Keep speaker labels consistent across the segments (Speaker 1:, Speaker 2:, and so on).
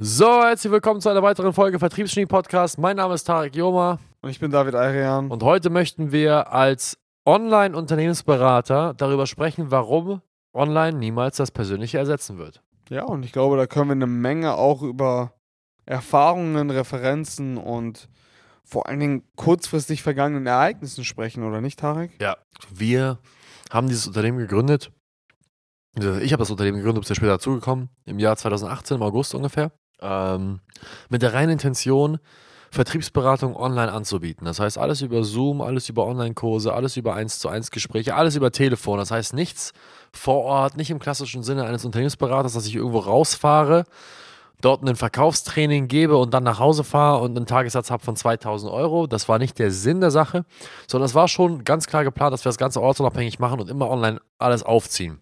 Speaker 1: So, herzlich willkommen zu einer weiteren Folge Vertriebsgenie Podcast. Mein Name ist Tarek Joma
Speaker 2: Und ich bin David Ayrian.
Speaker 1: und heute möchten wir als Online-Unternehmensberater darüber sprechen, warum Online niemals das Persönliche ersetzen wird.
Speaker 2: Ja, und ich glaube, da können wir eine Menge auch über Erfahrungen, Referenzen und vor allen Dingen kurzfristig vergangenen Ereignissen sprechen, oder nicht, Tarek?
Speaker 1: Ja. Wir haben dieses Unternehmen gegründet. Ich habe das Unternehmen gegründet, bin ja später dazugekommen, im Jahr 2018, im August ungefähr, ähm, mit der reinen Intention, Vertriebsberatung online anzubieten. Das heißt, alles über Zoom, alles über Online-Kurse, alles über 1 zu 1 Gespräche, alles über Telefon. Das heißt, nichts vor Ort, nicht im klassischen Sinne eines Unternehmensberaters, dass ich irgendwo rausfahre, dort ein Verkaufstraining gebe und dann nach Hause fahre und einen Tagessatz habe von 2000 Euro. Das war nicht der Sinn der Sache, sondern es war schon ganz klar geplant, dass wir das Ganze ortsunabhängig machen und immer online alles aufziehen.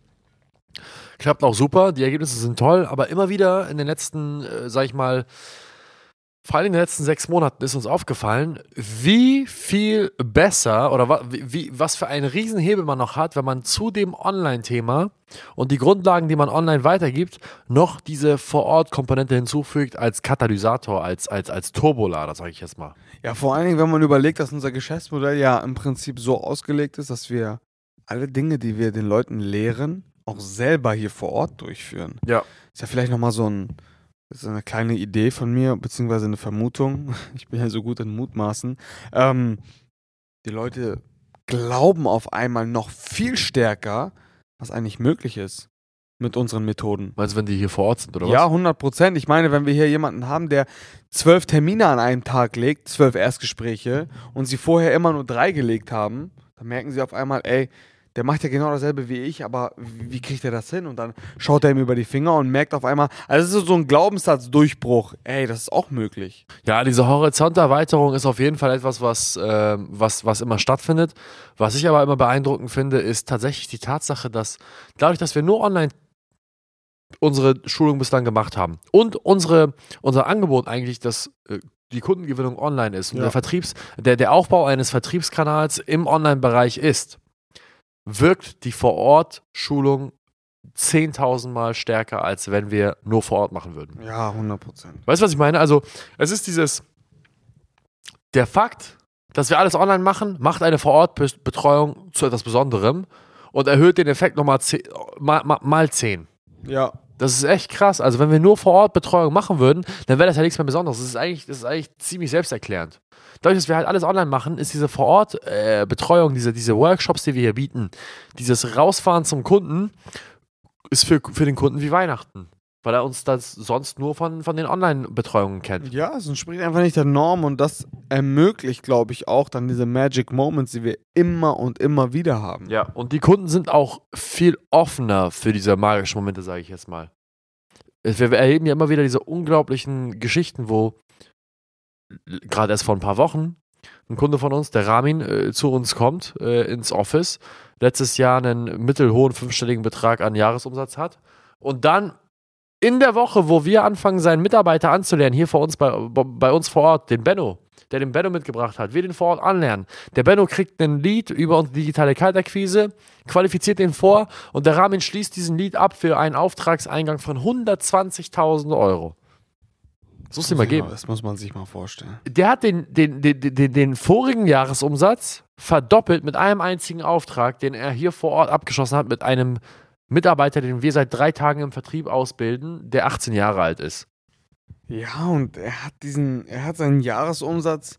Speaker 1: Klappt auch super, die Ergebnisse sind toll, aber immer wieder in den letzten, äh, sag ich mal, vor allem in den letzten sechs Monaten ist uns aufgefallen, wie viel besser oder wa wie, was für einen Riesenhebel man noch hat, wenn man zu dem Online-Thema und die Grundlagen, die man online weitergibt, noch diese Vor-Ort-Komponente hinzufügt als Katalysator, als, als, als Turbolader, sage ich jetzt mal.
Speaker 2: Ja, vor allen Dingen, wenn man überlegt, dass unser Geschäftsmodell ja im Prinzip so ausgelegt ist, dass wir alle Dinge, die wir den Leuten lehren, auch selber hier vor Ort durchführen.
Speaker 1: Ja.
Speaker 2: Ist ja vielleicht nochmal so ein, so eine kleine Idee von mir, beziehungsweise eine Vermutung. Ich bin ja so gut in Mutmaßen. Ähm, die Leute glauben auf einmal noch viel stärker, was eigentlich möglich ist mit unseren Methoden.
Speaker 1: Meinst du, wenn die hier vor Ort sind, oder
Speaker 2: ja,
Speaker 1: was?
Speaker 2: 100 Prozent. Ich meine, wenn wir hier jemanden haben, der zwölf Termine an einem Tag legt, zwölf Erstgespräche, und sie vorher immer nur drei gelegt haben, dann merken sie auf einmal, ey, der macht ja genau dasselbe wie ich, aber wie kriegt er das hin? Und dann schaut er ihm über die Finger und merkt auf einmal, also es ist so ein Glaubenssatzdurchbruch. Ey, das ist auch möglich.
Speaker 1: Ja, diese Horizonterweiterung ist auf jeden Fall etwas, was, ähm, was, was immer stattfindet. Was ich aber immer beeindruckend finde, ist tatsächlich die Tatsache, dass dadurch, dass wir nur online unsere Schulung bislang gemacht haben und unsere, unser Angebot eigentlich das äh, die Kundengewinnung online ist und
Speaker 2: Ja.
Speaker 1: der Vertriebs, der, der Aufbau eines Vertriebskanals im Online-Bereich ist, wirkt die Vor-Ort-Schulung 10.000 Mal stärker, als wenn wir nur vor Ort machen würden.
Speaker 2: Ja, 100 Prozent.
Speaker 1: Weißt du, was ich meine? Also, es ist dieses, der Fakt, dass wir alles online machen, macht eine Vor-Ort-Betreuung zu etwas Besonderem und erhöht den Effekt nochmal mal, mal, mal 10.
Speaker 2: Ja,
Speaker 1: Das ist echt krass. Also, wenn wir nur Vor-Ort-Betreuung machen würden, dann wäre das ja nichts mehr Besonderes. Das ist eigentlich, das ist eigentlich ziemlich selbsterklärend. Dadurch, dass wir halt alles online machen, ist diese Vor-Ort-Betreuung, diese, diese Workshops, die wir hier bieten, dieses Rausfahren zum Kunden, ist für, für den Kunden wie Weihnachten. Weil er uns das sonst nur von, von den Online-Betreuungen kennt.
Speaker 2: ja, es entspricht einfach nicht der Norm und das ermöglicht, glaube ich, auch dann diese Magic Moments, die wir immer und immer wieder haben.
Speaker 1: Ja, und die Kunden sind auch viel offener für diese magischen Momente, sage ich jetzt mal. Wir erleben ja immer wieder diese unglaublichen Geschichten, wo gerade erst vor ein paar Wochen ein Kunde von uns, der Ramin, äh, zu uns kommt äh, ins Office, letztes Jahr einen mittelhohen fünfstelligen Betrag an Jahresumsatz hat und dann in der Woche, wo wir anfangen, seinen Mitarbeiter anzulernen, hier vor uns bei, bei uns vor Ort, den Benno, der den Benno mitgebracht hat, wir den vor Ort anlernen. Der Benno kriegt einen Lead über unsere digitale Kaltakquise, qualifiziert den vor und der Ramin schließt diesen Lead ab für einen Auftragseingang von 120.000 Euro. Das muss dir mal geben.
Speaker 2: Das muss man sich mal vorstellen.
Speaker 1: Der hat den, den, den, den, den vorigen Jahresumsatz verdoppelt mit einem einzigen Auftrag, den er hier vor Ort abgeschlossen hat mit einem Mitarbeiter, den wir seit drei Tagen im Vertrieb ausbilden, der 18 Jahre alt ist.
Speaker 2: Ja, und er hat diesen, er hat seinen Jahresumsatz.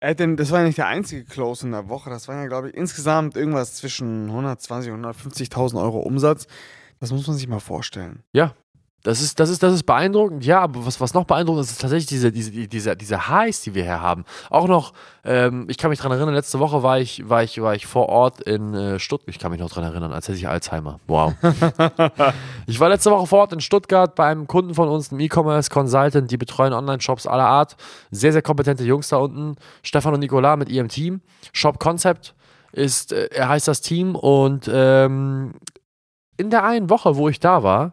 Speaker 2: Er hat den, das war ja nicht der einzige Close in der Woche. Das waren ja, glaube ich, insgesamt irgendwas zwischen 120 und 150.000 Euro Umsatz. Das muss man sich mal vorstellen.
Speaker 1: Das ist, das ist, das ist beeindruckend, ja, aber was, was noch beeindruckend ist, ist tatsächlich diese, diese, die- diese, diese Highs, die wir hier haben. Auch noch, ähm, ich kann mich dran erinnern, letzte Woche war ich, war ich, war ich vor Ort in äh, Stuttgart. Ich kann mich noch dran erinnern, als hätte ich Alzheimer. Wow. ich war letzte Woche vor Ort in Stuttgart bei einem Kunden von uns, einem E-Commerce Consultant, die betreuen Online-Shops aller Art. Sehr, sehr kompetente Jungs da unten. Stefan und Nicola mit ihrem Team. Shop Concept ist, äh, er heißt das Team und ähm, in der einen Woche, wo ich da war,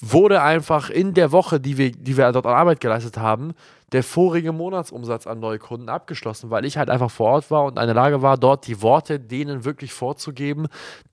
Speaker 1: wurde einfach in der Woche, die wir, die wir dort an Arbeit geleistet haben, der vorige Monatsumsatz an neue Kunden abgeschlossen, weil ich halt einfach vor Ort war und in der Lage war, dort die Worte denen wirklich vorzugeben,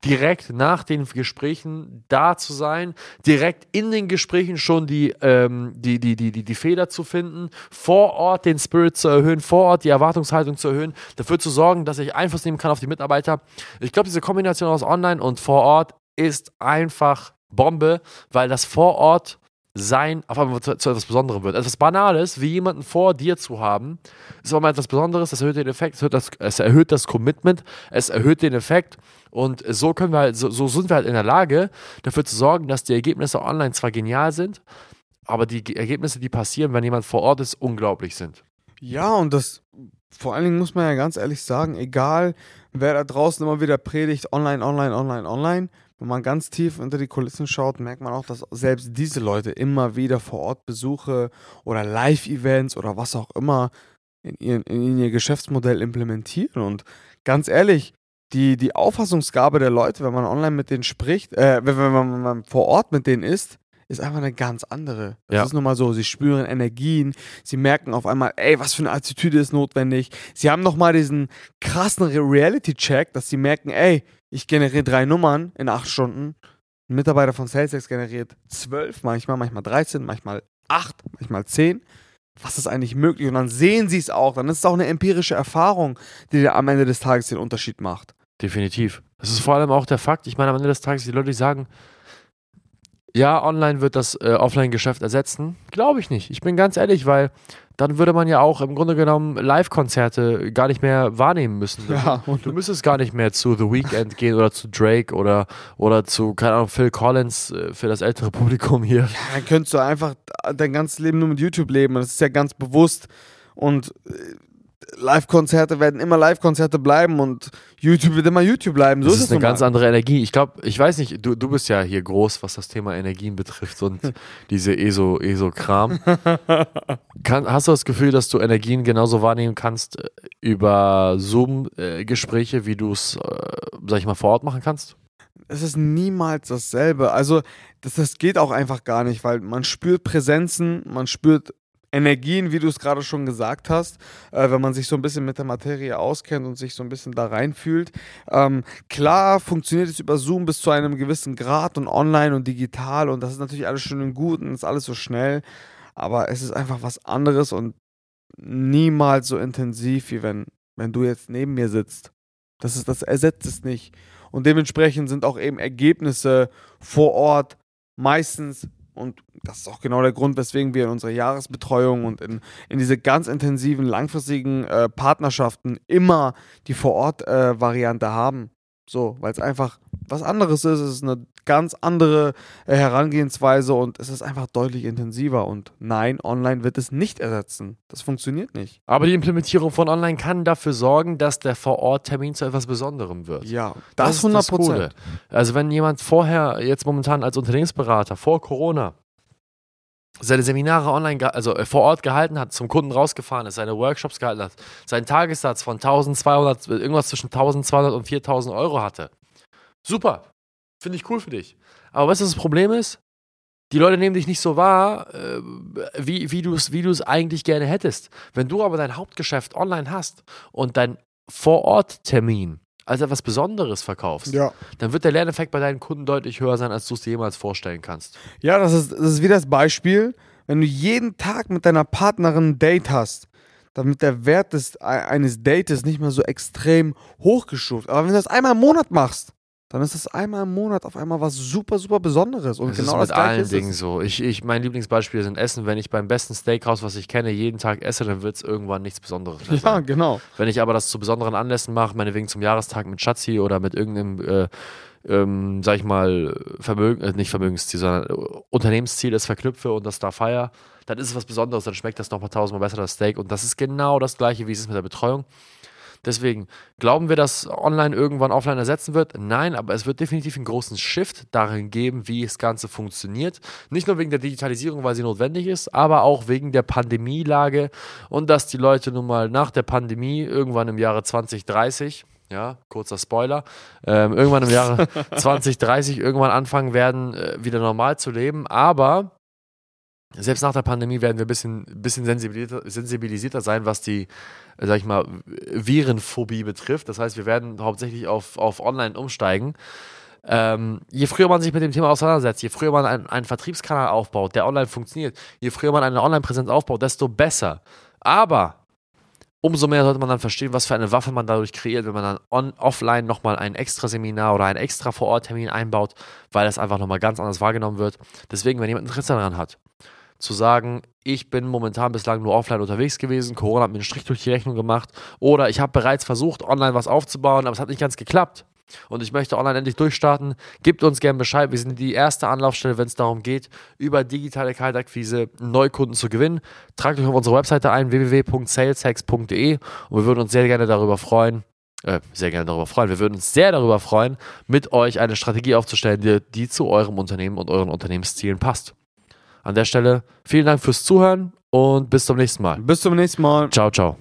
Speaker 1: direkt nach den Gesprächen da zu sein, direkt in den Gesprächen schon die, ähm, die, die, die, die, die Fehler zu finden, vor Ort den Spirit zu erhöhen, vor Ort die Erwartungshaltung zu erhöhen, dafür zu sorgen, dass ich Einfluss nehmen kann auf die Mitarbeiter. Ich glaube, diese Kombination aus Online und vor Ort ist einfach Bombe, weil das vor Ort sein auf einmal zu, zu, etwas Besonderem wird. Etwas Banales, wie jemanden vor dir zu haben, ist aber mal etwas Besonderes, das erhöht den Effekt, es erhöht das, es erhöht das Commitment, es erhöht den Effekt und so können wir halt, so, so sind wir halt in der Lage, dafür zu sorgen, dass die Ergebnisse online zwar genial sind, aber die Ergebnisse, die passieren, wenn jemand vor Ort ist, unglaublich sind.
Speaker 2: Ja, und das vor allen Dingen muss man ja ganz ehrlich sagen, egal wer da draußen immer wieder predigt, online, online, online, online, wenn man ganz tief unter die Kulissen schaut, merkt man auch, dass selbst diese Leute immer wieder vor Ort Besuche oder Live-Events oder was auch immer in, ihren, in ihr Geschäftsmodell implementieren. Und ganz ehrlich, die, die Auffassungsgabe der Leute, wenn man online mit denen spricht, äh, wenn, man, wenn man vor Ort mit denen ist, ist einfach eine ganz andere. Das ja. ist nun mal so, sie spüren Energien, sie merken auf einmal, ey, was für eine Attitüde ist notwendig. Sie haben nochmal diesen krassen Reality-Check, dass sie merken, ey, ich generiere drei Nummern in acht Stunden. Ein Mitarbeiter von SalesX generiert zwölf, manchmal, manchmal 13, manchmal acht, manchmal zehn. Was ist eigentlich möglich? Und dann sehen sie es auch. Dann ist es auch eine empirische Erfahrung, die dir am Ende des Tages den Unterschied macht.
Speaker 1: Definitiv. Das ist vor allem auch der Fakt. Ich meine, am Ende des Tages, die Leute, die sagen, ja, online wird das äh, Offline-Geschäft ersetzen. Glaube ich nicht. Ich bin ganz ehrlich, weil dann würde man ja auch im Grunde genommen Live-Konzerte gar nicht mehr wahrnehmen müssen. Ja, und du müsstest gar nicht mehr zu The Weeknd gehen oder zu Drake oder, oder zu, keine Ahnung, Phil Collins äh, für das ältere Publikum hier. Ja,
Speaker 2: dann könntest du einfach dein ganzes Leben nur mit YouTube leben. Das ist ja ganz bewusst. Und äh, Live-Konzerte werden immer Live-Konzerte bleiben und YouTube wird immer YouTube bleiben.
Speaker 1: So das ist, ist eine ganz andere Energie. Ich glaube, ich weiß nicht, du, du bist ja hier groß, was das Thema Energien betrifft und diese ESO-Kram. ESO hast du das Gefühl, dass du Energien genauso wahrnehmen kannst äh, über Zoom-Gespräche, äh, wie du es, äh, sag ich mal, vor Ort machen kannst?
Speaker 2: Es ist niemals dasselbe. Also, das, das geht auch einfach gar nicht, weil man spürt Präsenzen, man spürt Energien, wie du es gerade schon gesagt hast, äh, wenn man sich so ein bisschen mit der Materie auskennt und sich so ein bisschen da reinfühlt. Ähm, klar funktioniert es über Zoom bis zu einem gewissen Grad und online und digital und das ist natürlich alles schön und gut und ist alles so schnell, aber es ist einfach was anderes und niemals so intensiv, wie wenn, wenn du jetzt neben mir sitzt. Das, ist, das ersetzt es nicht. Und dementsprechend sind auch eben Ergebnisse vor Ort meistens und das ist auch genau der Grund, weswegen wir in unserer Jahresbetreuung und in, in diese ganz intensiven, langfristigen äh, Partnerschaften immer die Vor-Ort-Variante äh, haben. So, weil es einfach was anderes ist. Es ist eine ganz andere äh, Herangehensweise und es ist einfach deutlich intensiver. Und nein, online wird es nicht ersetzen. Das funktioniert nicht.
Speaker 1: Aber die Implementierung von online kann dafür sorgen, dass der Vor-Ort-Termin zu etwas Besonderem wird.
Speaker 2: Ja, das, das ist 100 Prozent.
Speaker 1: Also, wenn jemand vorher, jetzt momentan als Unternehmensberater, vor Corona, seine Seminare online, also äh, vor Ort gehalten hat, zum Kunden rausgefahren ist, seine Workshops gehalten hat, seinen Tagessatz von 1200, irgendwas zwischen 1200 und 4000 Euro hatte. Super. Finde ich cool für dich. Aber weißt du, was das Problem ist? Die Leute nehmen dich nicht so wahr, äh, wie, wie du es wie eigentlich gerne hättest. Wenn du aber dein Hauptgeschäft online hast und dein Vor-Ort-Termin als etwas Besonderes verkaufst, ja. dann wird der Lerneffekt bei deinen Kunden deutlich höher sein, als du es dir jemals vorstellen kannst.
Speaker 2: Ja, das ist, das ist wie das Beispiel, wenn du jeden Tag mit deiner Partnerin ein Date hast, damit der Wert des, eines Dates nicht mehr so extrem hochgestuft. Aber wenn du das einmal im Monat machst, dann ist es einmal im Monat auf einmal was super, super Besonderes. Und
Speaker 1: das
Speaker 2: genau
Speaker 1: ist mit
Speaker 2: das
Speaker 1: allen Dingen so. Ich, ich, mein Lieblingsbeispiel sind Essen. Wenn ich beim besten Steakhouse, was ich kenne, jeden Tag esse, dann wird es irgendwann nichts Besonderes
Speaker 2: mehr sein. Ja, genau.
Speaker 1: Wenn ich aber das zu besonderen Anlässen mache, meinetwegen zum Jahrestag mit Schatzi oder mit irgendeinem, äh, ähm, sag ich mal, Vermögen, äh, nicht Vermögensziel, sondern äh, Unternehmensziel ist verknüpfe und das da feier, dann ist es was Besonderes, dann schmeckt das nochmal tausendmal besser, das Steak. Und das ist genau das gleiche, wie es ist mit der Betreuung. Deswegen glauben wir, dass online irgendwann offline ersetzen wird? Nein, aber es wird definitiv einen großen Shift darin geben, wie das Ganze funktioniert. Nicht nur wegen der Digitalisierung, weil sie notwendig ist, aber auch wegen der Pandemielage und dass die Leute nun mal nach der Pandemie irgendwann im Jahre 2030 Ja, kurzer Spoiler. Ähm, irgendwann im Jahre 2030 irgendwann anfangen werden, äh, wieder normal zu leben. Aber selbst nach der Pandemie werden wir ein bisschen, bisschen sensibilisierter, sensibilisierter sein, was die, sag ich mal, Virenphobie betrifft. Das heißt, wir werden hauptsächlich auf, auf Online umsteigen. Ähm, je früher man sich mit dem Thema auseinandersetzt, je früher man einen, einen Vertriebskanal aufbaut, der online funktioniert, je früher man eine Online-Präsenz aufbaut, desto besser. Aber umso mehr sollte man dann verstehen, was für eine Waffe man dadurch kreiert, wenn man dann on, offline nochmal ein extra Seminar oder ein extra Vor-Ort-Termin einbaut, weil es einfach nochmal ganz anders wahrgenommen wird. Deswegen, wenn jemand Interesse daran hat, zu sagen, ich bin momentan bislang nur offline unterwegs gewesen, Corona hat mir einen Strich durch die Rechnung gemacht oder ich habe bereits versucht, online was aufzubauen, aber es hat nicht ganz geklappt und ich möchte online endlich durchstarten, gebt uns gerne Bescheid. Wir sind die erste Anlaufstelle, wenn es darum geht, über digitale Kaltakquise Neukunden zu gewinnen. Tragt euch auf unsere Webseite ein, www.saleshacks.de und wir würden uns sehr gerne darüber freuen, äh, sehr gerne darüber freuen. Wir würden uns sehr darüber freuen, mit euch eine Strategie aufzustellen, die, die zu eurem Unternehmen und euren Unternehmenszielen passt. An der Stelle vielen Dank fürs Zuhören und bis zum nächsten Mal.
Speaker 2: Bis zum nächsten Mal.
Speaker 1: Ciao, ciao.